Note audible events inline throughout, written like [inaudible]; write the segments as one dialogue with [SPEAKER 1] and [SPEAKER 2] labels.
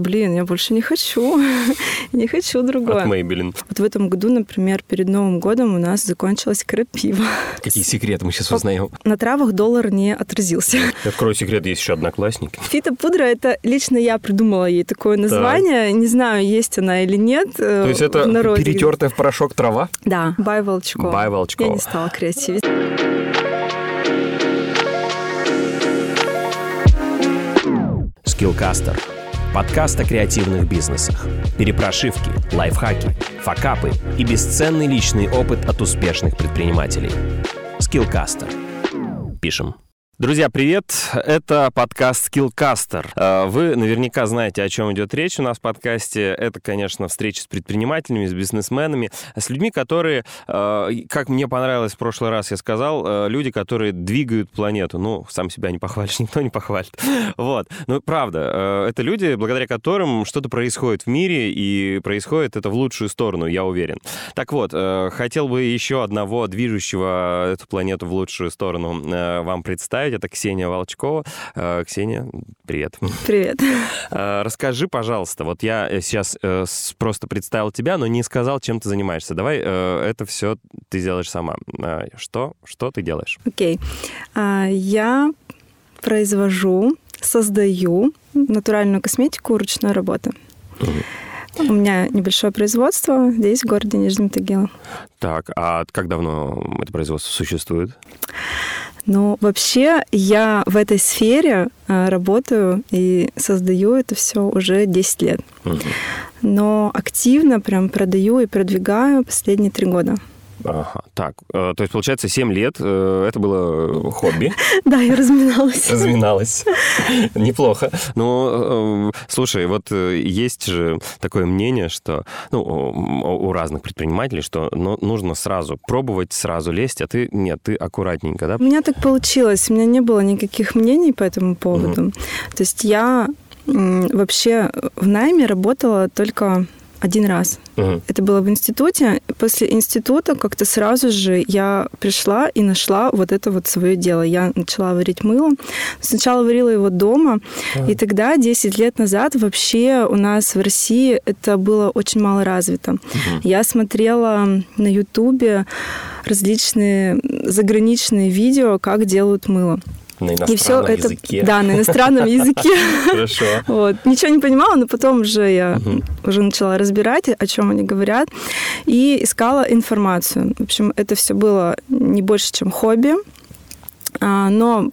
[SPEAKER 1] блин, я больше не хочу, [laughs] не хочу другое.
[SPEAKER 2] От Maybelline.
[SPEAKER 1] Вот в этом году, например, перед Новым годом у нас закончилась крапива.
[SPEAKER 2] Какие секреты мы сейчас узнаем?
[SPEAKER 1] На травах доллар не отразился. [laughs]
[SPEAKER 2] Открою секрет, есть еще одноклассник.
[SPEAKER 1] Фитопудра, это лично я придумала ей такое название. Не знаю, есть она или нет. э,
[SPEAKER 2] То есть это перетертая в порошок трава?
[SPEAKER 1] Да, Бай Волчкова.
[SPEAKER 2] Бай Волчкова.
[SPEAKER 1] Я не стала креативить.
[SPEAKER 3] Skillcaster. Подкаст о креативных бизнесах. Перепрошивки, лайфхаки, факапы и бесценный личный опыт от успешных предпринимателей. Skillcaster. Пишем.
[SPEAKER 2] Друзья, привет! Это подкаст Skillcaster. Э, вы наверняка знаете, о чем идет речь у нас в подкасте. Это, конечно, встречи с предпринимателями, с бизнесменами, с людьми, которые, э, как мне понравилось в прошлый раз, я сказал, э, люди, которые двигают планету. Ну, сам себя не похвалишь, [laughs] никто не похвалит. Вот. Но правда, это люди, благодаря которым что-то происходит в мире, и происходит это в лучшую сторону, я уверен. Так вот, хотел бы еще одного движущего эту планету в лучшую сторону вам представить представить. Это Ксения Волчкова. Э, Ксения, привет.
[SPEAKER 1] Привет.
[SPEAKER 2] Э, расскажи, пожалуйста, вот я сейчас э, просто представил тебя, но не сказал, чем ты занимаешься. Давай это все ты делаешь сама. Что, что ты делаешь?
[SPEAKER 1] Окей. Okay. А, я произвожу, создаю натуральную косметику ручной работы. У меня небольшое производство здесь, в городе Нижнем Тагилом.
[SPEAKER 2] Так, а как давно это производство существует?
[SPEAKER 1] Ну, вообще, я в этой сфере э, работаю и создаю это все уже 10 лет. Но активно прям продаю и продвигаю последние три года.
[SPEAKER 2] Ага, так, э, то есть, получается, 7 лет э, это было хобби. [laughs]
[SPEAKER 1] Да, я разминалась.
[SPEAKER 2] Разминалась. [laughs] Неплохо. Ну, слушай, вот есть же такое мнение, что, ну, у разных предпринимателей, что ну, нужно сразу пробовать, сразу лезть, а ты, нет, ты аккуратненько, да?
[SPEAKER 1] У меня так получилось, у меня не было никаких мнений по этому поводу. То есть я вообще в найме работала только один раз. Угу. Это было в институте. После института как-то сразу же я пришла и нашла вот это вот свое дело. Я начала варить мыло. Сначала варила его дома, угу. и тогда, 10 лет назад, вообще у нас в России это было очень мало развито. Угу. Я смотрела на Ютубе различные заграничные видео, как делают мыло.
[SPEAKER 2] На иностранном и все это, языке.
[SPEAKER 1] Да, на иностранном языке. [laughs]
[SPEAKER 2] Хорошо.
[SPEAKER 1] Вот. Ничего не понимала, но потом уже я уже начала разбирать, о чем они говорят, и искала информацию. В общем, это все было не больше, чем хобби. А, но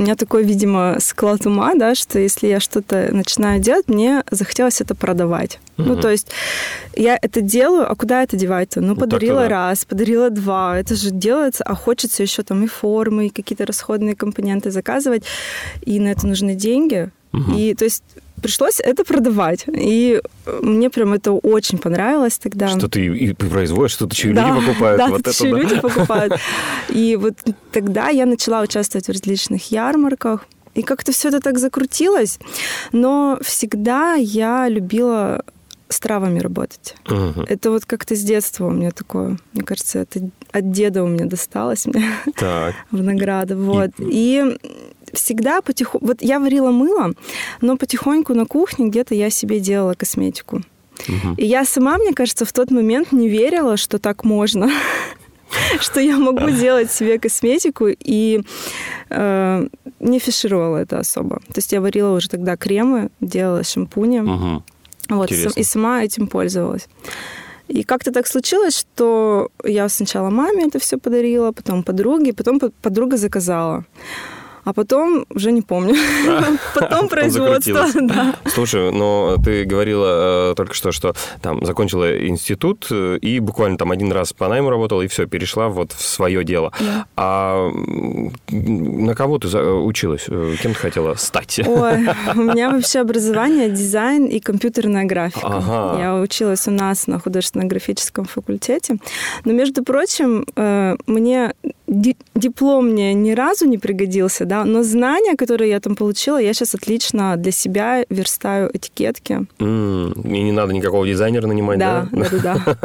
[SPEAKER 1] у меня такой, видимо, склад ума, да, что если я что-то начинаю делать, мне захотелось это продавать. Угу. Ну, то есть я это делаю, а куда это девать-то? Ну, подарила так раз, подарила два. Это же делается, а хочется еще там и формы, и какие-то расходные компоненты заказывать, и на это нужны деньги. Угу. И то есть пришлось это продавать. И мне прям это очень понравилось тогда.
[SPEAKER 2] Что ты и производишь, что-то еще да, люди покупают.
[SPEAKER 1] Да,
[SPEAKER 2] вот это,
[SPEAKER 1] еще да? люди [laughs] покупают. И вот тогда я начала участвовать в различных ярмарках. И как-то все это так закрутилось. Но всегда я любила с травами работать. Угу. Это вот как-то с детства у меня такое, мне кажется, это от деда у меня досталось мне так. [laughs] в награду. Вот. И... и всегда потихоньку... Вот я варила мыло, но потихоньку на кухне где-то я себе делала косметику. Угу. И я сама, мне кажется, в тот момент не верила, что так можно [laughs] что я могу делать себе косметику и э, не фишировала это особо. То есть я варила уже тогда кремы, делала шампуни. Угу. Вот, и сама этим пользовалась. И как-то так случилось, что я сначала маме это все подарила, потом подруге, потом подруга заказала а потом уже не помню. [laughs] [laughs] Потом производство, да.
[SPEAKER 2] Слушай, но ты говорила э, только что, что там закончила институт э, и буквально там один раз по найму работала, и все, перешла вот в свое дело. А на кого ты училась? Э, кем ты хотела стать?
[SPEAKER 1] Ой, [laughs] у меня вообще образование дизайн и компьютерная графика. Я училась у нас на художественно-графическом факультете. Но, между прочим, мне диплом мне ни разу не пригодился, да, но знания, которые я там получила, я сейчас отлично для себя верстаю этикетки.
[SPEAKER 2] Mm, и не надо никакого дизайнера нанимать, да?
[SPEAKER 1] Да, да,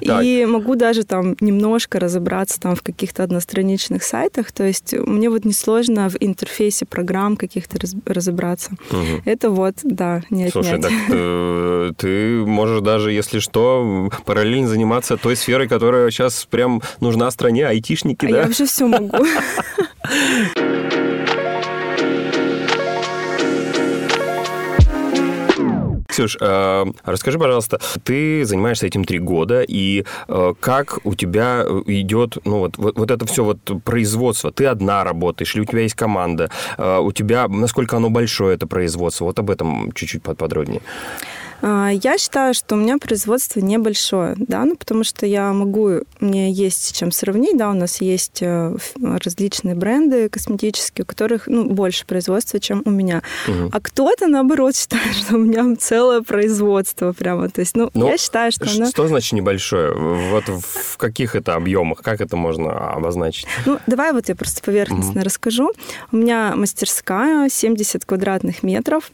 [SPEAKER 1] да. [laughs] И могу даже там немножко разобраться там в каких-то одностраничных сайтах, то есть мне вот несложно в интерфейсе программ каких-то разобраться. Это вот, да, не отнять.
[SPEAKER 2] Слушай, так э, ты можешь даже, если что, параллельно заниматься той сферой, которая сейчас прям нужна стране, айтишники
[SPEAKER 1] а
[SPEAKER 2] да?
[SPEAKER 1] Я вообще все могу. [laughs]
[SPEAKER 2] Ксюш, э, расскажи, пожалуйста, ты занимаешься этим три года, и э, как у тебя идет, ну вот, вот, это все вот производство? Ты одна работаешь, или у тебя есть команда? Э, у тебя, насколько оно большое, это производство? Вот об этом чуть-чуть подробнее.
[SPEAKER 1] А, я считаю, что у меня производство небольшое, да, ну, потому что я могу, мне есть с чем сравнить, да, у нас есть э, различные бренды косметические, у которых, ну, больше производства, чем у меня. Угу. А кто-то, наоборот, [laughs] считает, что у меня целое производство прямо, то есть, ну, ну, я считаю, что
[SPEAKER 2] Что оно... значит небольшое? Вот в каких это объемах? Как это можно обозначить?
[SPEAKER 1] Ну, давай вот я просто поверхностно угу. расскажу. У меня мастерская 70 квадратных метров,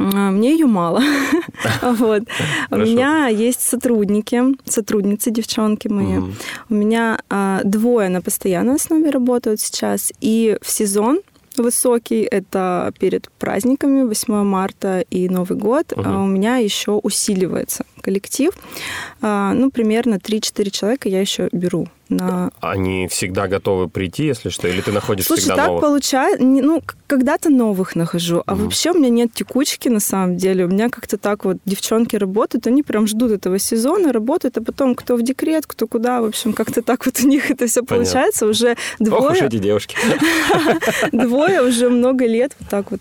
[SPEAKER 1] мне ее мало. [laughs] вот. У меня есть сотрудники, сотрудницы, девчонки мои. У меня а, двое на постоянной основе работают сейчас. И в сезон высокий, это перед праздниками 8 марта и Новый год, угу. у меня еще усиливается коллектив. Ну, примерно 3-4 человека я еще беру на...
[SPEAKER 2] Они всегда готовы прийти, если что, или ты находишь
[SPEAKER 1] Слушай,
[SPEAKER 2] всегда
[SPEAKER 1] так
[SPEAKER 2] новых?
[SPEAKER 1] получается, ну, когда-то новых нахожу, а mm вообще у меня нет текучки на самом деле. У меня как-то так вот девчонки работают, они прям ждут этого сезона, работают, а потом кто в декрет, кто куда, в общем, как-то так вот у них это все получается. Уже двое... Ох
[SPEAKER 2] уж эти девушки. [laughs]
[SPEAKER 1] Двое уже много лет вот так вот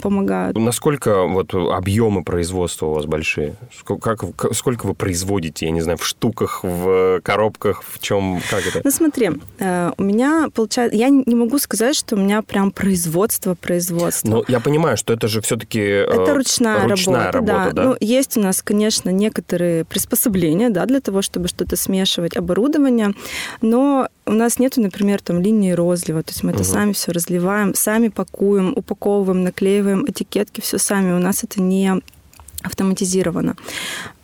[SPEAKER 1] помогают.
[SPEAKER 2] Насколько вот объемы производства у вас большие? Как, сколько вы производите, я не знаю, в штуках, в коробках, в чем, как это?
[SPEAKER 1] Ну смотри, э, у меня получается, я не могу сказать, что у меня прям производство, производство.
[SPEAKER 2] Ну я понимаю, что это же все-таки э,
[SPEAKER 1] это ручная, ручная работа, работа да. да. Ну есть у нас, конечно, некоторые приспособления, да, для того, чтобы что-то смешивать, оборудование, но у нас нету, например, там линии розлива, то есть мы угу. это сами все разливаем, сами пакуем, упаковываем, наклеиваем этикетки, все сами. У нас это не автоматизировано.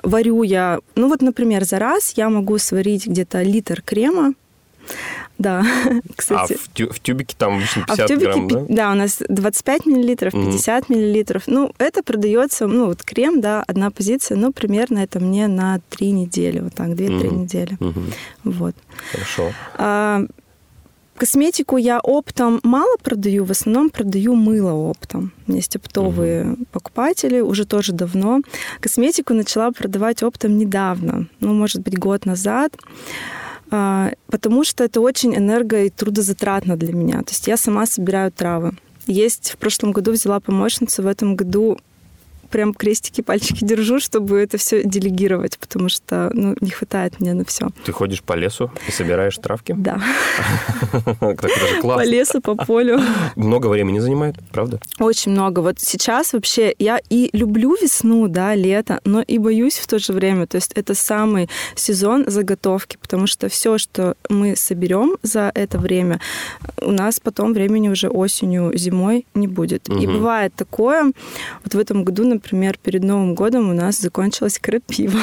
[SPEAKER 1] Варю я, ну вот, например, за раз я могу сварить где-то литр крема, да, [laughs]
[SPEAKER 2] кстати. А в, тю- в тюбике там 50 а в тюбике, грамм, да?
[SPEAKER 1] Да, у нас 25 миллилитров, 50 mm-hmm. миллилитров. Ну, это продается, ну, вот крем, да, одна позиция, ну, примерно это мне на 3 недели, вот так, 2-3 mm-hmm. недели. Mm-hmm. Вот.
[SPEAKER 2] Хорошо.
[SPEAKER 1] А, Косметику я оптом мало продаю, в основном продаю мыло оптом. У меня есть оптовые угу. покупатели, уже тоже давно. Косметику начала продавать оптом недавно, ну, может быть, год назад а, потому что это очень энерго- и трудозатратно для меня. То есть я сама собираю травы. Есть в прошлом году взяла помощницу, в этом году прям крестики, пальчики держу, чтобы это все делегировать, потому что ну, не хватает мне на все.
[SPEAKER 2] Ты ходишь по лесу и собираешь травки?
[SPEAKER 1] Да. По лесу, по полю.
[SPEAKER 2] Много времени занимает, правда?
[SPEAKER 1] Очень много. Вот сейчас вообще я и люблю весну, да, лето, но и боюсь в то же время. То есть это самый сезон заготовки, потому что все, что мы соберем за это время, у нас потом времени уже осенью, зимой не будет. И бывает такое, вот в этом году, например, перед Новым годом у нас закончилась крапива.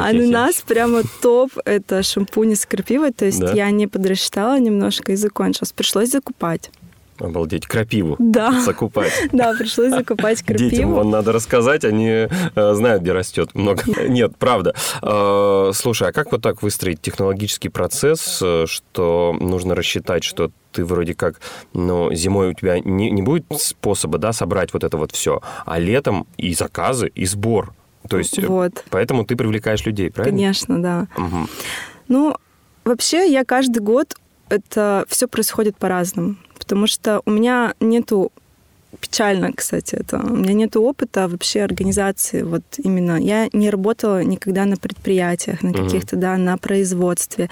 [SPEAKER 1] А у нас прямо топ — это шампунь из крапивы. То есть я не подрасчитала немножко и закончилась. Пришлось закупать.
[SPEAKER 2] Обалдеть, крапиву
[SPEAKER 1] да.
[SPEAKER 2] закупать. [laughs]
[SPEAKER 1] Да, пришлось закупать [laughs] крапиву.
[SPEAKER 2] Детям вон надо рассказать, они э, знают, где растет много. [laughs] Нет, правда. Э, слушай, а как вот так выстроить технологический процесс, э, что нужно рассчитать, что ты вроде как, ну, зимой у тебя не, не будет способа, да, собрать вот это вот все, а летом и заказы, и сбор. То есть, вот. поэтому ты привлекаешь людей, правильно?
[SPEAKER 1] Конечно, да. Угу. Ну, вообще, я каждый год это все происходит по-разному, потому что у меня нету печально, кстати, это. У меня нет опыта вообще организации. Вот именно я не работала никогда на предприятиях, на каких-то, да, на производстве.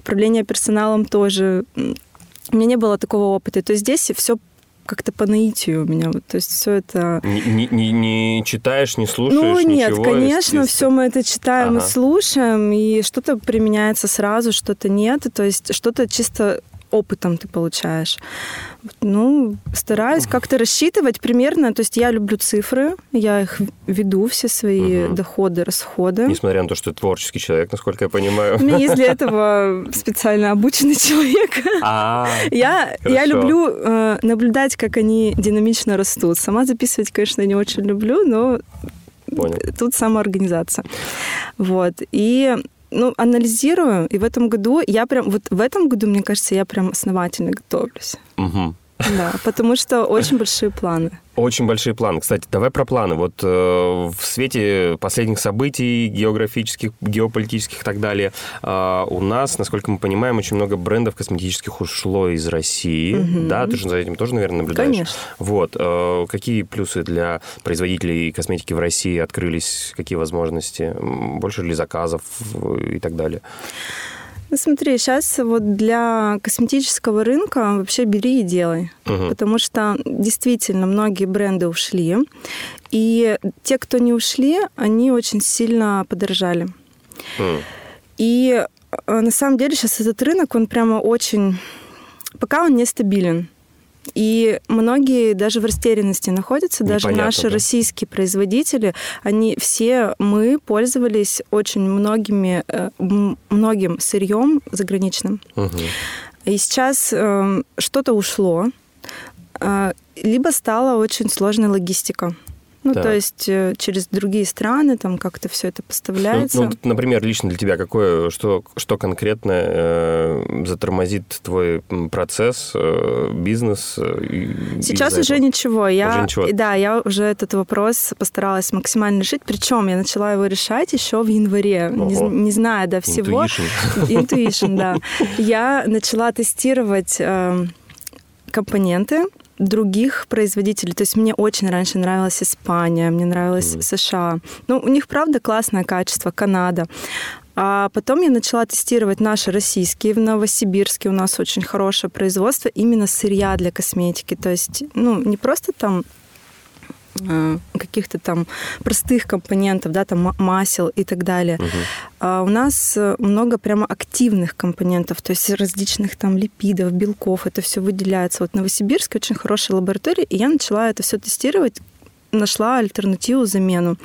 [SPEAKER 1] Управление персоналом тоже. У меня не было такого опыта. То есть здесь все как-то по наитию у меня. Вот, то есть все это...
[SPEAKER 2] Не, не, не читаешь, не слушаешь,
[SPEAKER 1] Ну нет,
[SPEAKER 2] ничего,
[SPEAKER 1] конечно, все мы это читаем
[SPEAKER 2] Ага.
[SPEAKER 1] и слушаем, и что-то применяется сразу, что-то нет. То есть что-то чисто опытом ты получаешь. Ну, стараюсь как-то рассчитывать примерно. То есть я люблю цифры, я их веду, все свои
[SPEAKER 2] Мгм.
[SPEAKER 1] доходы, расходы.
[SPEAKER 2] Несмотря на то, что ты творческий человек, насколько я понимаю.
[SPEAKER 1] У меня есть для [laughs] этого специально обученный человек.
[SPEAKER 2] А,
[SPEAKER 1] Я, я люблю э, наблюдать, как они динамично растут. Сама записывать, конечно, не очень люблю, но
[SPEAKER 2] понял.
[SPEAKER 1] тут самоорганизация. Вот. И ну, анализирую, и в этом году я прям, вот в этом году, мне кажется, я прям основательно готовлюсь.
[SPEAKER 2] Мгм.
[SPEAKER 1] Да, потому что очень большие планы.
[SPEAKER 2] Очень большие планы. Кстати, давай про планы. Вот э, в свете последних событий географических, геополитических и так далее, э, у нас, насколько мы понимаем, очень много брендов косметических ушло из России.
[SPEAKER 1] Мгм.
[SPEAKER 2] Да, ты же за этим тоже, наверное, наблюдаешь.
[SPEAKER 1] Конечно.
[SPEAKER 2] Вот. э, какие плюсы для производителей косметики в России открылись? Какие возможности? Больше ли заказов э, и так далее?
[SPEAKER 1] Ну, смотри, сейчас вот для косметического рынка вообще бери и делай.
[SPEAKER 2] Мгм.
[SPEAKER 1] Потому что действительно многие бренды ушли. И те, кто не ушли, они очень сильно подорожали.
[SPEAKER 2] М.
[SPEAKER 1] И э, на самом деле сейчас этот рынок, он прямо очень... Пока он нестабилен. И многие даже в растерянности находятся, даже
[SPEAKER 2] Непонятно,
[SPEAKER 1] наши
[SPEAKER 2] да.
[SPEAKER 1] российские производители, они все, мы пользовались очень многими, э, многим сырьем заграничным.
[SPEAKER 2] Мгм.
[SPEAKER 1] И сейчас э, что-то ушло, э, либо стала очень сложная логистика. Ну,
[SPEAKER 2] Так.
[SPEAKER 1] то есть э, через другие страны там как-то все это
[SPEAKER 2] Ну,
[SPEAKER 1] поставляется.
[SPEAKER 2] ну, например, лично для тебя какое, что, что конкретно э, затормозит твой процесс, э, бизнес? э,
[SPEAKER 1] Сейчас уже ничего. Я,
[SPEAKER 2] Уже ничего.
[SPEAKER 1] Да, я уже этот вопрос постаралась максимально решить. Причем я начала его решать еще в январе, не,
[SPEAKER 2] Ого.
[SPEAKER 1] не зная до всего.
[SPEAKER 2] Intuition, [laughs]
[SPEAKER 1] да. Я начала тестировать э, компоненты других производителей. То есть мне очень раньше нравилась Испания, мне нравилась
[SPEAKER 2] Мгм.
[SPEAKER 1] США. Ну, у них, правда, классное качество, Канада. А потом я начала тестировать наши российские. В Новосибирске у нас очень хорошее производство именно сырья для косметики. То есть, ну, не просто там каких-то там простых компонентов, да, там ма- масел и так далее.
[SPEAKER 2] Мгм.
[SPEAKER 1] А у нас э, много прямо активных компонентов, то есть различных там липидов, белков, это все выделяется. Вот в Новосибирске очень хорошая лаборатория, и я начала это все тестировать нашла альтернативу, замену.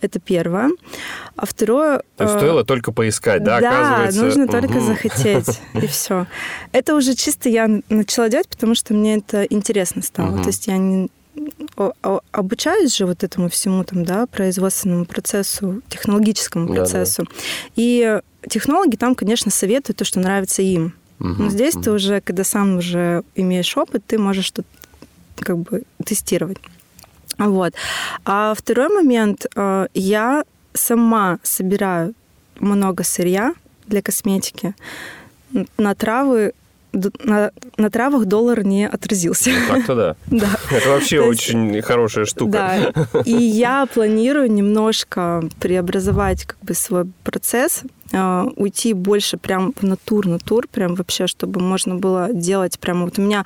[SPEAKER 1] Это первое. А второе...
[SPEAKER 2] То есть
[SPEAKER 1] э,
[SPEAKER 2] стоило только поискать, да, оказывается?
[SPEAKER 1] нужно только
[SPEAKER 2] Мгм.
[SPEAKER 1] захотеть, и [laughs] все. Это уже чисто я начала делать, потому что мне это интересно стало.
[SPEAKER 2] Мгм.
[SPEAKER 1] То есть я не обучаюсь же вот этому всему там, да, производственному процессу, технологическому процессу. И технологи там, конечно, советуют то, что нравится им.
[SPEAKER 2] Мгм.
[SPEAKER 1] Но здесь
[SPEAKER 2] Мгм.
[SPEAKER 1] ты уже, когда сам уже имеешь опыт, ты можешь что как бы тестировать. Вот. А второй момент, э, я сама собираю много сырья для косметики. На травы на, на травах доллар не отразился.
[SPEAKER 2] Так-то да. [laughs]
[SPEAKER 1] Да.
[SPEAKER 2] Это вообще
[SPEAKER 1] есть-
[SPEAKER 2] очень хорошая штука.
[SPEAKER 1] Да. И я планирую немножко преобразовать как бы свой процесс, э, уйти больше прям в натур, натур, прям вообще, чтобы можно было делать прямо вот у меня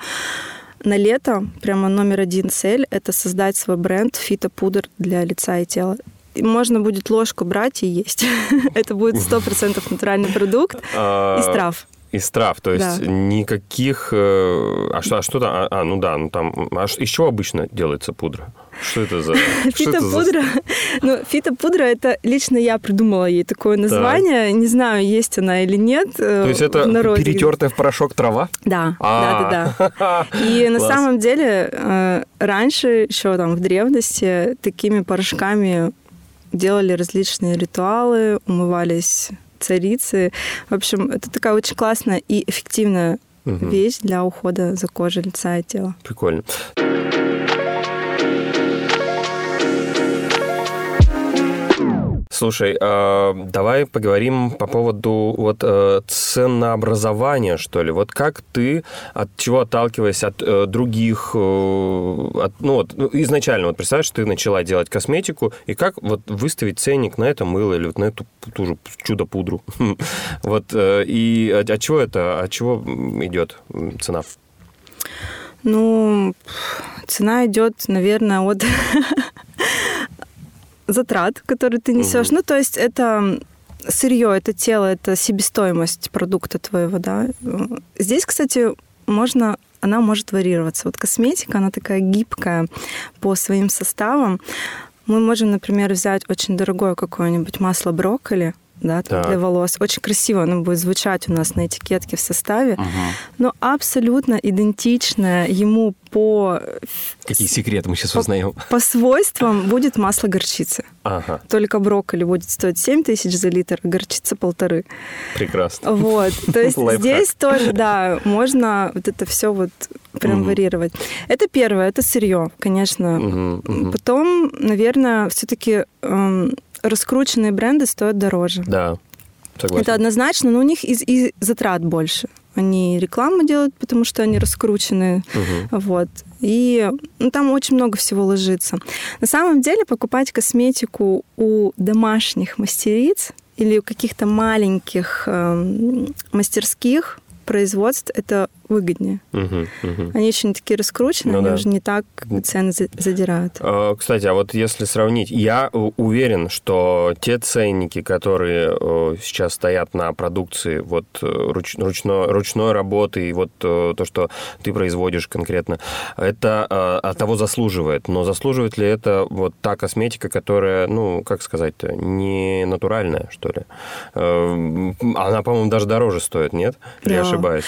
[SPEAKER 1] на лето прямо номер один цель – это создать свой бренд фитопудр для лица и тела. Можно будет ложку брать и есть. [laughs] Это будет 100% натуральный продукт
[SPEAKER 2] А,
[SPEAKER 1] из трав.
[SPEAKER 2] Из трав, то есть
[SPEAKER 1] Да.
[SPEAKER 2] никаких... э, А что, а что там? А, а, ну да, ну там... А из чего обычно делается пудра? Что это за... [laughs]
[SPEAKER 1] Фитопудра. [laughs] Ну, фитопудра это лично я придумала ей такое название. Не знаю, есть она или нет. э,
[SPEAKER 2] То есть это перетертая в порошок трава?
[SPEAKER 1] Да,
[SPEAKER 2] А.
[SPEAKER 1] да, да, да. [laughs] И на самом деле э, раньше, еще там в древности, такими порошками делали различные ритуалы, умывались царицы. В общем, это такая очень классная и эффективная
[SPEAKER 2] Мгм.
[SPEAKER 1] вещь для ухода за кожей лица и тела.
[SPEAKER 2] Прикольно. Слушай, э, давай поговорим по поводу вот э, ценообразования, что ли. Вот как ты, от чего отталкиваясь от э, других, э, от, ну вот ну, изначально, вот представляешь, ты начала делать косметику, и как вот выставить ценник на это мыло или вот на эту ту же чудо-пудру? [laughs] Вот, э, и от, чего это, от чего идет цена?
[SPEAKER 1] Ну, цена идет, наверное, от [laughs] затрат, которые ты несешь. Угу. Ну, то есть это сырье, это тело, это себестоимость продукта твоего, да. Здесь, кстати, можно она может варьироваться. Вот косметика, она такая гибкая по своим составам. Мы можем, например, взять очень дорогое какое-нибудь масло брокколи, да, так. для волос. Очень красиво оно будет звучать у нас на этикетке в составе, угу. но абсолютно идентичное ему по...
[SPEAKER 2] Какие секреты мы сейчас по, узнаем?
[SPEAKER 1] По свойствам будет масло горчицы.
[SPEAKER 2] Ага.
[SPEAKER 1] Только брокколи будет стоить 7 тысяч за литр, а горчица полторы.
[SPEAKER 2] Прекрасно.
[SPEAKER 1] Вот. То есть здесь тоже, да, можно вот это все вот прям угу. варьировать. Это первое, это сырье, конечно. Угу, угу. Потом, наверное, все-таки эм, раскрученные бренды стоят дороже.
[SPEAKER 2] Да, согласен.
[SPEAKER 1] Это однозначно, но у них и, и затрат больше. Они рекламу делают, потому что они раскручены. Угу. Вот. И ну, там очень много всего ложится. На самом деле покупать косметику у домашних мастериц или у каких-то маленьких э, мастерских производств это выгоднее. Угу, угу. Они очень такие раскрученные, ну, они да. уже не так цены задирают.
[SPEAKER 2] А, кстати, а вот если сравнить, я уверен, что те ценники, которые сейчас стоят на продукции вот э, руч, ручной, ручной работы и вот э, то, что ты производишь конкретно, это от того заслуживает. Но заслуживает ли это вот та косметика, которая, ну, как сказать-то, не натуральная, что ли? Э, она, по-моему, даже дороже стоит, нет? Да. Ошибаюсь?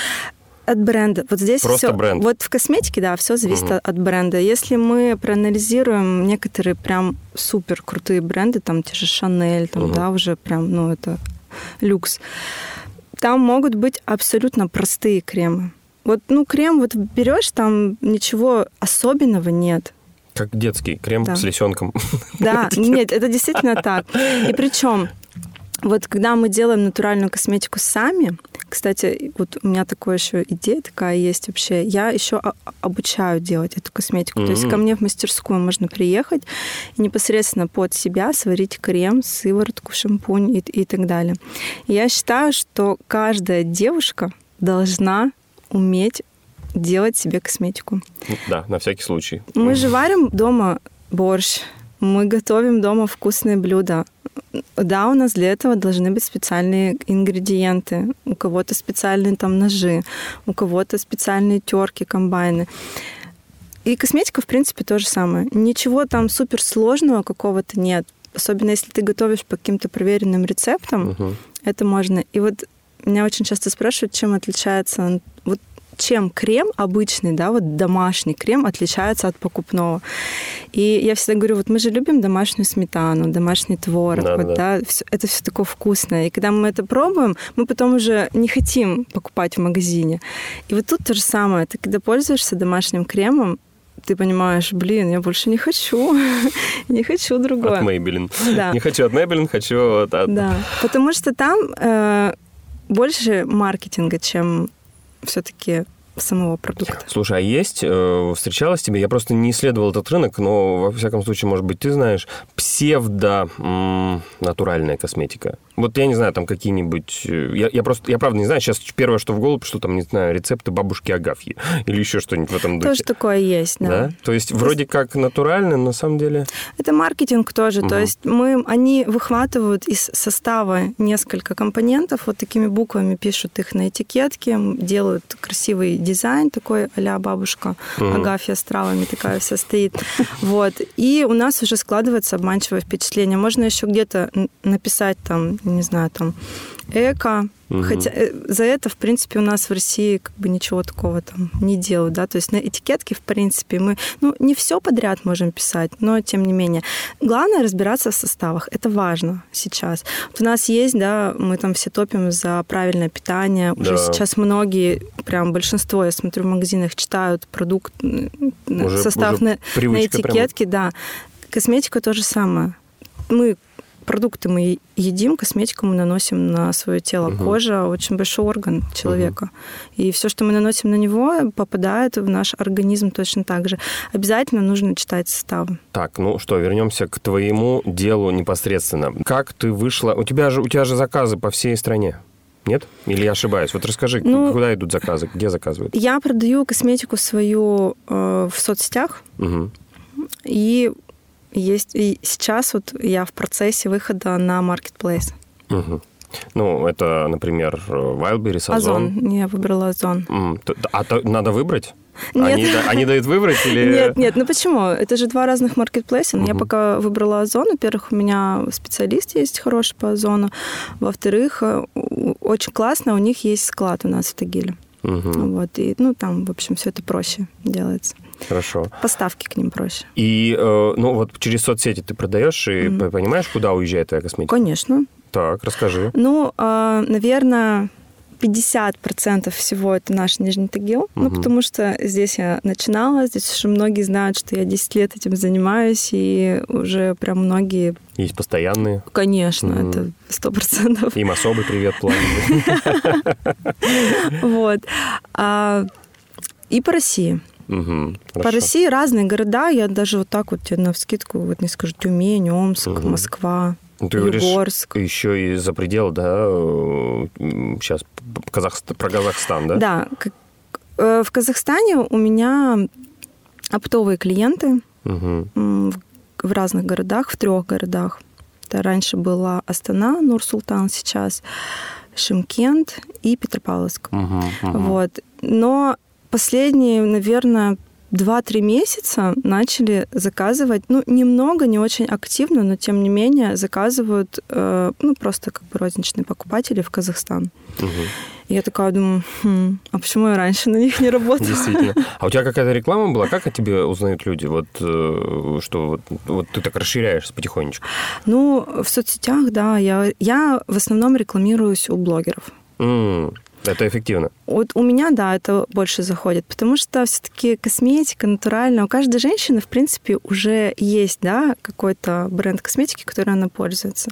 [SPEAKER 1] от бренда. Вот здесь
[SPEAKER 2] Просто
[SPEAKER 1] все.
[SPEAKER 2] бренд.
[SPEAKER 1] Вот в косметике, да, все зависит угу. от бренда. Если мы проанализируем некоторые прям супер крутые бренды, там те же Шанель, там, угу. да, уже прям, ну, это люкс. Там могут быть абсолютно простые кремы. Вот, ну, крем вот берешь, там ничего особенного нет.
[SPEAKER 2] Как детский крем да. с лисенком. [laughs]
[SPEAKER 1] Да, нет, это действительно так. И причем вот когда мы делаем натуральную косметику сами, кстати, вот у меня такая еще идея такая есть вообще, я еще обучаю делать эту косметику. Mm-hmm. То есть ко мне в мастерскую можно приехать и непосредственно под себя сварить крем, сыворотку, шампунь и, и так далее. И я считаю, что каждая девушка должна уметь делать себе косметику.
[SPEAKER 2] Да, на всякий случай.
[SPEAKER 1] Мы же варим дома борщ, мы готовим дома вкусные блюда. Да, у нас для этого должны быть специальные ингредиенты. У кого-то специальные там ножи, у кого-то специальные терки, комбайны. И косметика, в принципе, то же самое. Ничего там суперсложного какого-то нет. Особенно если ты готовишь по каким-то проверенным рецептам, угу. это можно. И вот меня очень часто спрашивают, чем отличается вот чем крем обычный, да, вот домашний крем отличается от покупного. И я всегда говорю, вот мы же любим домашнюю сметану, домашний творог, да, вот, да. да все, это все такое вкусное. И когда мы это пробуем, мы потом уже не хотим покупать в магазине. И вот тут то же самое. Ты когда пользуешься домашним кремом, ты понимаешь, блин, я больше не хочу, [laughs] не хочу другое.
[SPEAKER 2] От Maybelline. Да. Не хочу от Maybelline, хочу от...
[SPEAKER 1] Да, потому что там э, больше маркетинга, чем все-таки самого продукта.
[SPEAKER 2] Слушай, а есть, э, встречалась тебе, я просто не исследовал этот рынок, но, во всяком случае, может быть, ты знаешь, псевдо-натуральная косметика. Вот я не знаю, там какие-нибудь... Э, я, я просто, я правда не знаю, сейчас первое, что в голову пришло, там, не знаю, рецепты бабушки Агафьи [laughs] или еще что-нибудь в этом духе.
[SPEAKER 1] Тоже такое есть, да. да?
[SPEAKER 2] То есть вроде как натурально, но на самом деле...
[SPEAKER 1] Это маркетинг тоже, угу. то есть мы, они выхватывают из состава несколько компонентов, вот такими буквами пишут их на этикетке, делают красивый дизайн такой а бабушка угу. Агафья с травами такая вся стоит. Вот. И у нас уже складывается обманчивое впечатление. Можно еще где-то написать там не знаю, там, эко. Угу. Хотя э, за это, в принципе, у нас в России как бы ничего такого там не делают, да, то есть на этикетке, в принципе, мы, ну, не все подряд можем писать, но тем не менее. Главное разбираться в составах, это важно сейчас. Вот у нас есть, да, мы там все топим за правильное питание, уже да. сейчас многие, прям большинство, я смотрю, в магазинах читают продукт, уже, состав уже на, на этикетке, прямо... да. Косметика то же самое. Мы продукты мы едим, косметику мы наносим на свое тело. Угу. Кожа очень большой орган человека. Угу. И все, что мы наносим на него, попадает в наш организм точно так же. Обязательно нужно читать составы.
[SPEAKER 2] Так, ну что, вернемся к твоему делу непосредственно. Как ты вышла? У тебя же, у тебя же заказы по всей стране Нет? Или я ошибаюсь? Вот расскажи,
[SPEAKER 1] Ну,
[SPEAKER 2] куда идут заказы, где заказывают?
[SPEAKER 1] Я продаю косметику свою э, в соцсетях,
[SPEAKER 2] Мгм.
[SPEAKER 1] и есть и сейчас вот я в процессе выхода на marketplace.
[SPEAKER 2] Мгм. Ну, это, например, Wildberries, Озон.
[SPEAKER 1] Озон. Я выбрала Озон.
[SPEAKER 2] А то надо выбрать?
[SPEAKER 1] Нет.
[SPEAKER 2] Они, они дают выбрать или... [laughs]
[SPEAKER 1] Нет, нет, ну почему? Это же два разных маркетплейса. Я
[SPEAKER 2] Мгм.
[SPEAKER 1] пока выбрала Озон. Во-первых, у меня специалист есть хороший по Озону. Во-вторых, э, очень классно, у них есть склад у нас в Тагиле.
[SPEAKER 2] Мгм.
[SPEAKER 1] Вот, и, ну, там, в общем, все это проще делается.
[SPEAKER 2] Хорошо.
[SPEAKER 1] Поставки к ним проще.
[SPEAKER 2] И, э, ну, вот через соцсети ты продаешь и п- понимаешь, куда уезжает твоя косметика?
[SPEAKER 1] Конечно.
[SPEAKER 2] Так, расскажи.
[SPEAKER 1] Ну, а, наверное, 50% всего это наш Нижний Тагил. Ну,
[SPEAKER 2] Мгм.
[SPEAKER 1] потому что здесь я начинала, здесь уже многие знают, что я 10 лет этим занимаюсь, и уже прям многие,
[SPEAKER 2] Есть постоянные.
[SPEAKER 1] конечно,
[SPEAKER 2] Мгм.
[SPEAKER 1] это 100%.
[SPEAKER 2] Им особый привет плавный. [laughs]
[SPEAKER 1] Вот. А, И по России.
[SPEAKER 2] Мгм,
[SPEAKER 1] По
[SPEAKER 2] хорошо.
[SPEAKER 1] России разные города, я даже вот так вот тебе на вскидку вот не скажу, Тюмень, Омск,
[SPEAKER 2] Мгм.
[SPEAKER 1] Москва,
[SPEAKER 2] Ну, Ты говоришь,
[SPEAKER 1] Югорск.
[SPEAKER 2] еще и за предел, да, сейчас про Казахстан, да?
[SPEAKER 1] Да, э, в Казахстане у меня оптовые клиенты м, в разных городах, в трех городах. Это раньше была Астана, Нур-Султан, сейчас Шимкент и Петропавловск.
[SPEAKER 2] Мгм, мгм.
[SPEAKER 1] Вот. Но последние, наверное, 2-3 месяца начали заказывать, ну, немного, не очень активно, но тем не менее заказывают, э, ну, просто как бы розничные покупатели в Казахстан. И я такая думаю, «Хм, а почему я раньше на них не работала?
[SPEAKER 2] Действительно. [laughs] А у тебя какая-то реклама была? Как о тебе узнают люди? Вот э, что вот, вот ты так расширяешься потихонечку.
[SPEAKER 1] Ну, в соцсетях, да, я, я в основном рекламируюсь у блогеров.
[SPEAKER 2] М, Это эффективно.
[SPEAKER 1] Вот у меня, да, это больше заходит, потому что все-таки косметика натуральная. У каждой женщины, в принципе, уже есть, да, какой-то бренд косметики, которой она пользуется.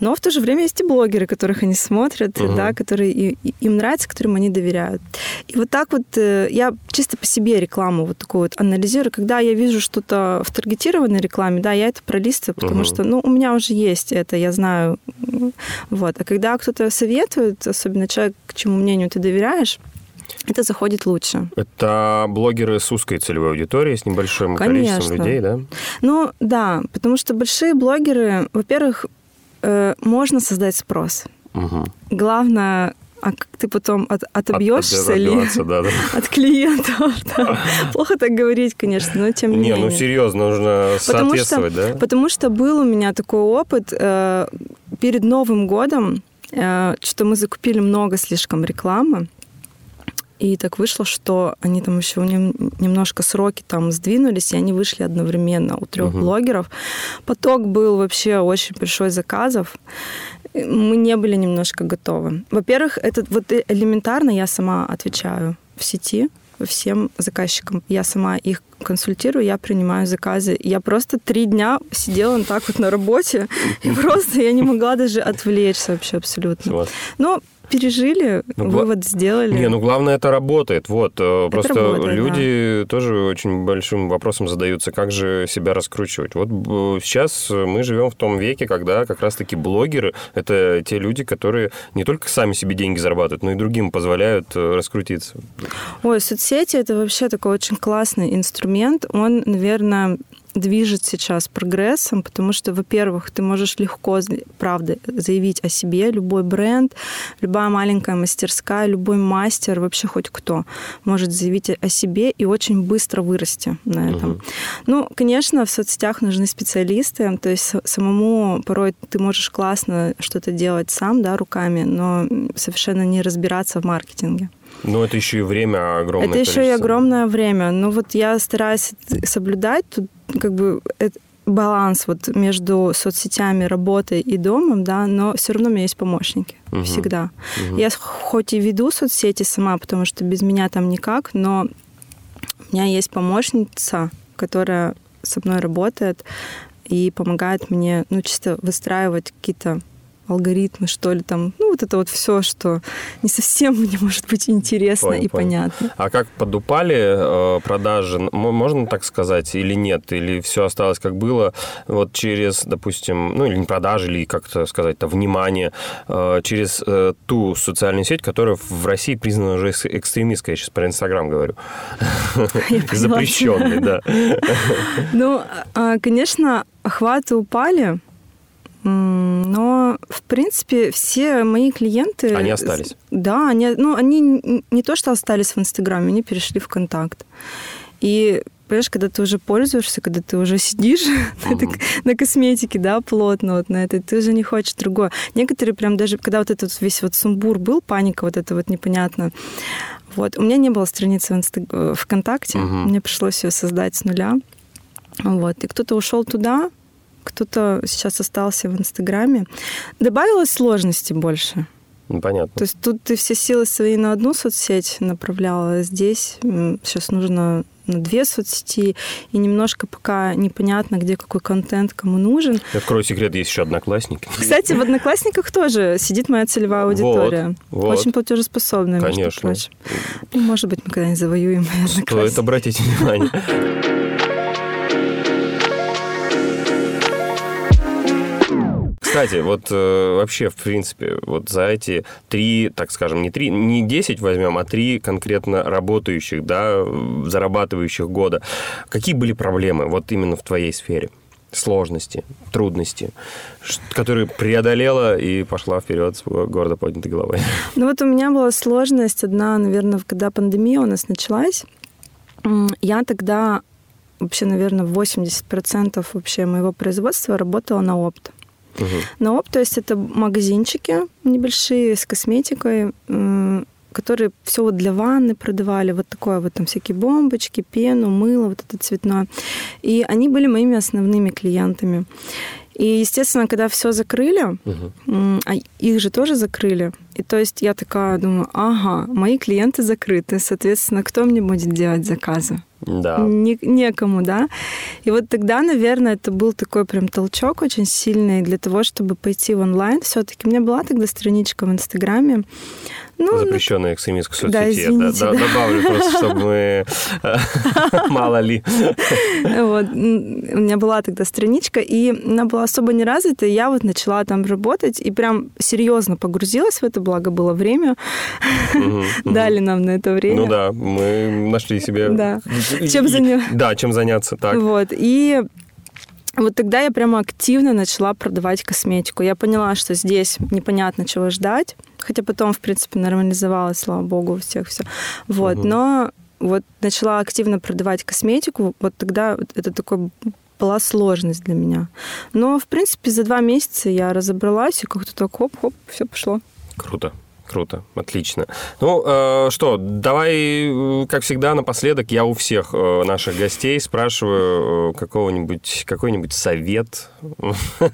[SPEAKER 1] Но в то же время есть и блогеры, которых они смотрят,
[SPEAKER 2] Мгм.
[SPEAKER 1] да, которые и- и- им нравятся, которым они доверяют. И вот так вот э, я чисто по себе рекламу вот такую вот анализирую. Когда я вижу что-то в таргетированной рекламе, да, я это пролистываю, потому
[SPEAKER 2] Мгм.
[SPEAKER 1] что, ну, у меня уже есть это, я знаю. Вот. А когда кто-то советует, особенно человек, к чему мнению ты доверяешь, это заходит лучше.
[SPEAKER 2] Это блогеры с узкой целевой аудиторией, с небольшим количеством
[SPEAKER 1] Конечно.
[SPEAKER 2] людей, да?
[SPEAKER 1] Ну, да, потому что большие блогеры, во-первых, э, можно создать спрос.
[SPEAKER 2] Мгм.
[SPEAKER 1] Главное, а как ты потом от- отобьешься
[SPEAKER 2] От-
[SPEAKER 1] ли
[SPEAKER 2] отбиваться, да, да. [laughs]
[SPEAKER 1] от клиентов? да. Плохо так говорить, конечно, но тем не,
[SPEAKER 2] Не,
[SPEAKER 1] менее.
[SPEAKER 2] ну серьезно, нужно
[SPEAKER 1] Потому
[SPEAKER 2] соответствовать, да?
[SPEAKER 1] Потому что был у меня такой опыт э, перед Новым годом, э, что мы закупили много слишком рекламы. И так вышло, что они там еще нем- немножко сроки там сдвинулись, и они вышли одновременно у трех
[SPEAKER 2] Мгм.
[SPEAKER 1] блогеров. Поток был вообще очень большой заказов. Мы не были немножко готовы. Во-первых, это вот э- элементарно я сама отвечаю в сети всем заказчикам. Я сама их консультирую, я принимаю заказы. Я просто три дня сидела так вот на работе, и [laughs] просто я не могла даже отвлечься вообще абсолютно. Но пережили,
[SPEAKER 2] Ну, гла-
[SPEAKER 1] вывод сделали.
[SPEAKER 2] Не, ну главное, это работает. Вот. э, Просто
[SPEAKER 1] работает,
[SPEAKER 2] люди тоже очень большим вопросом задаются, как же себя раскручивать. Вот сейчас мы живем в том веке, когда как раз-таки блогеры — это те люди, которые не только сами себе деньги зарабатывают, но и другим позволяют э, раскрутиться.
[SPEAKER 1] Ой, соцсети это вообще такой очень классный инструмент. Он, наверное, движет сейчас прогрессом, потому что, во-первых, ты можешь легко, правда, заявить о себе, любой бренд, любая маленькая мастерская, любой мастер, вообще хоть кто, может заявить о себе и очень быстро вырасти на этом.
[SPEAKER 2] Мгм.
[SPEAKER 1] Ну, конечно, в соцсетях нужны специалисты, то есть самому порой ты можешь классно что-то делать сам, да, руками, но совершенно не разбираться в маркетинге.
[SPEAKER 2] Но это еще и время огромное.
[SPEAKER 1] Это еще и
[SPEAKER 2] количество.
[SPEAKER 1] огромное время. Но вот я стараюсь соблюдать тут как бы баланс вот между соцсетями, работой и домом, да, но все равно у меня есть помощники.
[SPEAKER 2] Мгм.
[SPEAKER 1] Всегда.
[SPEAKER 2] Мгм.
[SPEAKER 1] Я хоть и веду соцсети сама, потому что без меня там никак, но у меня есть помощница, которая со мной работает и помогает мне, ну, чисто выстраивать какие-то алгоритмы, что ли, там, ну, вот это вот все, что не совсем [laughs] мне может быть интересно
[SPEAKER 2] Понял,
[SPEAKER 1] и
[SPEAKER 2] понял.
[SPEAKER 1] понятно.
[SPEAKER 2] А как подупали э, продажи, можно так сказать, или нет? Или все осталось как было, вот через, допустим, ну, или не продажи, или как-то сказать-то, внимание, э, через э, ту социальную сеть, которая в России признана уже экс- экстремистской, я сейчас про Инстаграм говорю. [laughs] Запрещенный, да. [laughs]
[SPEAKER 1] Ну, а, конечно, охваты упали, но, в принципе, все мои клиенты...
[SPEAKER 2] Они остались?
[SPEAKER 1] Да, они, ну, они не то, что остались в Инстаграме, они перешли в Контакт. И Понимаешь, когда ты уже пользуешься, когда ты уже сидишь [laughs] на, этой- на косметике, да, плотно вот на этой, ты уже не хочешь другое. Некоторые прям даже, когда вот этот весь вот сумбур был, паника вот это вот непонятно, вот, у меня не было страницы в Инста- э, ВКонтакте,
[SPEAKER 2] Мгм.
[SPEAKER 1] мне пришлось ее создать с нуля, вот, и кто-то ушел туда, кто-то сейчас остался в Инстаграме. Добавилось сложности больше.
[SPEAKER 2] Ну, Понятно.
[SPEAKER 1] То есть тут ты все силы свои на одну соцсеть направляла, а здесь сейчас нужно на две соцсети, и немножко пока непонятно, где какой контент кому нужен.
[SPEAKER 2] Открою секрет, есть еще одноклассники.
[SPEAKER 1] Кстати, в Одноклассниках тоже сидит моя целевая аудитория.
[SPEAKER 2] вот.
[SPEAKER 1] Очень платежеспособная, между
[SPEAKER 2] Конечно.
[SPEAKER 1] прочим. Может быть, мы когда-нибудь завоюем
[SPEAKER 2] Стоит
[SPEAKER 1] одноклассники.
[SPEAKER 2] обратить внимание. Кстати, вот э, вообще, в принципе, вот за эти три, так скажем, не три, не 10 возьмем, а три конкретно работающих, да, зарабатывающих года, какие были проблемы вот именно в твоей сфере? сложности, трудности, которые преодолела и пошла вперед с гордо поднятой головой.
[SPEAKER 1] Ну вот у меня была сложность одна, наверное, когда пандемия у нас началась. Я тогда вообще, наверное, 80% вообще моего производства работала на опт.
[SPEAKER 2] Мгм.
[SPEAKER 1] На опт, то есть это магазинчики небольшие с косметикой, которые все вот для ванны продавали, вот такое вот там всякие бомбочки, пену, мыло, вот это цветное. И они были моими основными клиентами. И, естественно, когда все закрыли. М, А их же тоже закрыли. И то есть я такая думаю, ага, мои клиенты закрыты, соответственно, кто мне будет делать заказы?
[SPEAKER 2] Да.
[SPEAKER 1] Не- некому, да? И вот тогда, наверное, это был такой прям толчок очень сильный для того, чтобы пойти в онлайн. все-таки у меня была тогда страничка в Инстаграме. Ну,
[SPEAKER 2] Запрещенная экстремистской
[SPEAKER 1] Да,
[SPEAKER 2] соцсети.
[SPEAKER 1] извините,
[SPEAKER 2] да,
[SPEAKER 1] да.
[SPEAKER 2] Добавлю просто, чтобы мы... [laughs] Мало ли.
[SPEAKER 1] Вот. У меня была тогда страничка, и она была особо не развита, и я вот начала там работать, и прям серьезно погрузилась в это, благо было время, дали нам на это время.
[SPEAKER 2] Ну да, мы нашли себе...
[SPEAKER 1] Чем
[SPEAKER 2] и-
[SPEAKER 1] заня-
[SPEAKER 2] Да, чем заняться, так.
[SPEAKER 1] Вот. И вот тогда я прямо активно начала продавать косметику. Я поняла, что здесь непонятно чего ждать. Хотя потом, в принципе, нормализовалось, слава богу, у всех все. Вот.
[SPEAKER 2] Мгм.
[SPEAKER 1] Но вот начала активно продавать косметику. Вот тогда это такой была сложность для меня. Но, в принципе, за два месяца я разобралась, и как-то так хоп-хоп, все пошло.
[SPEAKER 2] Круто. Круто, отлично. Ну, э, что, давай, э, как всегда, напоследок я у всех э, наших гостей спрашиваю э, какого-нибудь, какой-нибудь совет, [laughs]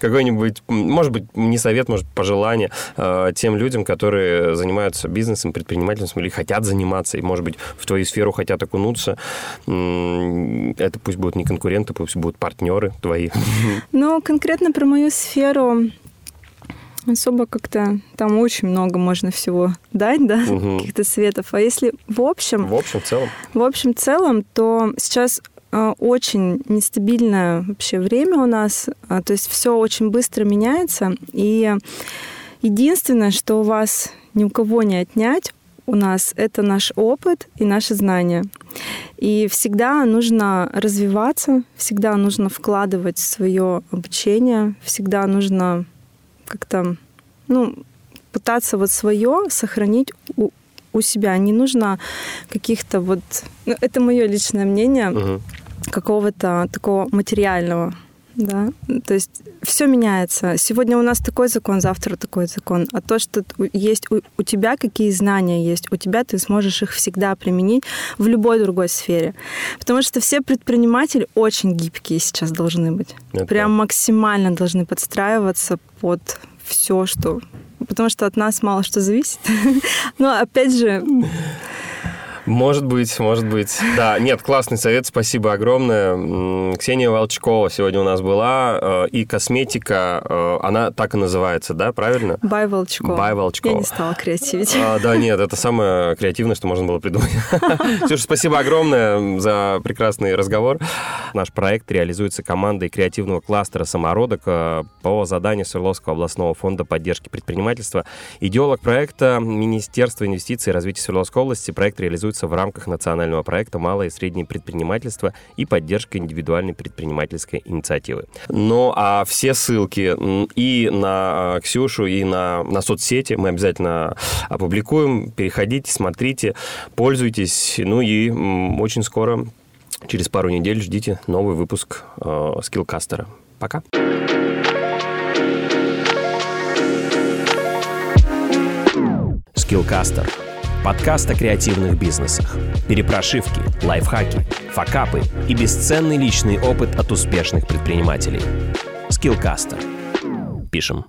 [SPEAKER 2] какой-нибудь, может быть, не совет, может, пожелание э, тем людям, которые занимаются бизнесом, предпринимательством или хотят заниматься, и, может быть, в твою сферу хотят окунуться. Это пусть будут не конкуренты, пусть будут партнеры твои.
[SPEAKER 1] Но конкретно про мою сферу особо как-то там очень много можно всего дать, да,
[SPEAKER 2] Мгм.
[SPEAKER 1] каких-то советов. А если в общем,
[SPEAKER 2] В общем, целом.
[SPEAKER 1] в общем целом, то сейчас э, очень нестабильное вообще время у нас, а, то есть все очень быстро меняется, и единственное, что у вас ни у кого не отнять, у нас это наш опыт и наши знания. И всегда нужно развиваться, всегда нужно вкладывать в свое обучение, всегда нужно как-то, ну, пытаться вот свое сохранить у, у себя. Не нужно каких-то вот... Ну, это мое личное мнение
[SPEAKER 2] Мгм.
[SPEAKER 1] какого-то такого материального. Да? То есть все меняется. Сегодня у нас такой закон, завтра такой закон. А то, что есть у, у тебя, какие знания есть, у тебя ты сможешь их всегда применить в любой другой сфере. Потому что все предприниматели очень гибкие сейчас должны быть.
[SPEAKER 2] Это
[SPEAKER 1] Прям максимально должны подстраиваться под все, что... Потому что от нас мало что зависит. [laughs] Но опять же,
[SPEAKER 2] Может быть, может быть. Да, нет, классный совет, спасибо огромное. Ксения Волчкова сегодня у нас была, э, и косметика, э, она так и называется, да, правильно?
[SPEAKER 1] Бай Волчкова.
[SPEAKER 2] Бай Волчкова.
[SPEAKER 1] Я не стала креативить.
[SPEAKER 2] А, да, нет, это самое креативное, что можно было придумать. [laughs] Ксюша, спасибо огромное за прекрасный разговор. Наш проект реализуется командой креативного кластера «Самородок» э, по заданию Свердловского областного фонда поддержки предпринимательства. Идеолог проекта Министерство инвестиций и развития Свердловской области. Проект реализуется в рамках национального проекта «Малое и среднее предпринимательство» и поддержка индивидуальной предпринимательской инициативы. Ну, а все ссылки и на э, Ксюшу, и на, на соцсети мы обязательно опубликуем. Переходите, смотрите, пользуйтесь. Ну и очень скоро Через пару недель ждите новый выпуск э, Скиллкастера. Пока.
[SPEAKER 3] Skillcaster – подкаст о креативных бизнесах, перепрошивки, лайфхаки, факапы и бесценный личный опыт от успешных предпринимателей. Skillcaster. Пишем.